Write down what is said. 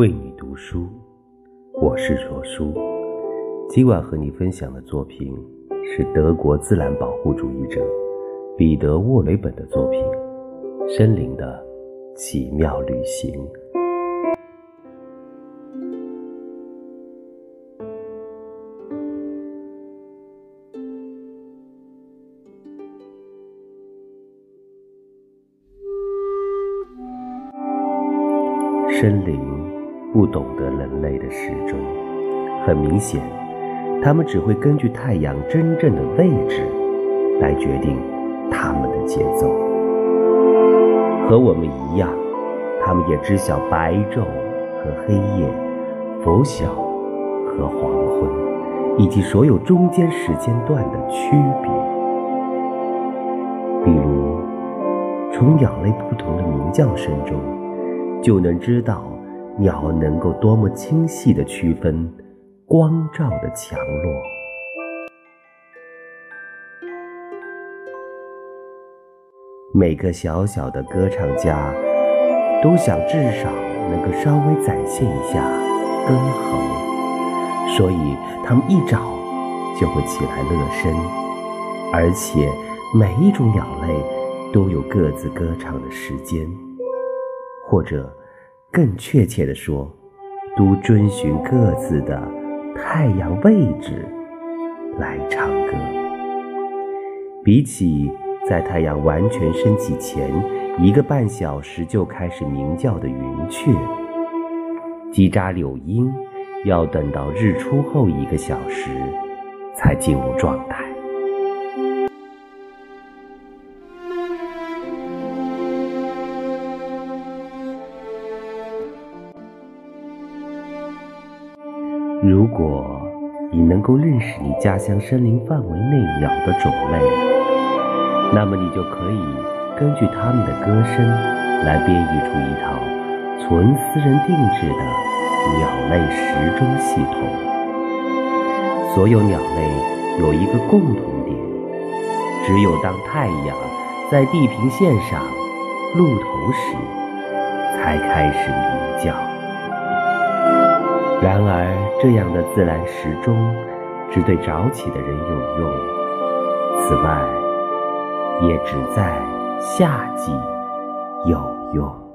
为你读书，我是卓书。今晚和你分享的作品是德国自然保护主义者彼得·沃雷本的作品《森林的奇妙旅行》。森林不懂得人类的时钟，很明显，他们只会根据太阳真正的位置来决定他们的节奏。和我们一样，他们也知晓白昼和黑夜、拂晓和黄昏，以及所有中间时间段的区别。比如，从鸟类不同的鸣叫声中。就能知道鸟能够多么精细地区分光照的强弱。每个小小的歌唱家都想至少能够稍微展现一下歌喉，所以他们一找就会起来乐声，而且每一种鸟类都有各自歌唱的时间。或者，更确切地说，都遵循各自的太阳位置来唱歌。比起在太阳完全升起前一个半小时就开始鸣叫的云雀，叽喳柳莺要等到日出后一个小时才进入状态。如果你能够认识你家乡森林范围内鸟的种类，那么你就可以根据它们的歌声来编译出一套纯私人定制的鸟类时钟系统。所有鸟类有一个共同点：只有当太阳在地平线上露头时，才开始鸣叫。然而，这样的自然时钟只对早起的人有用。此外，也只在夏季有用。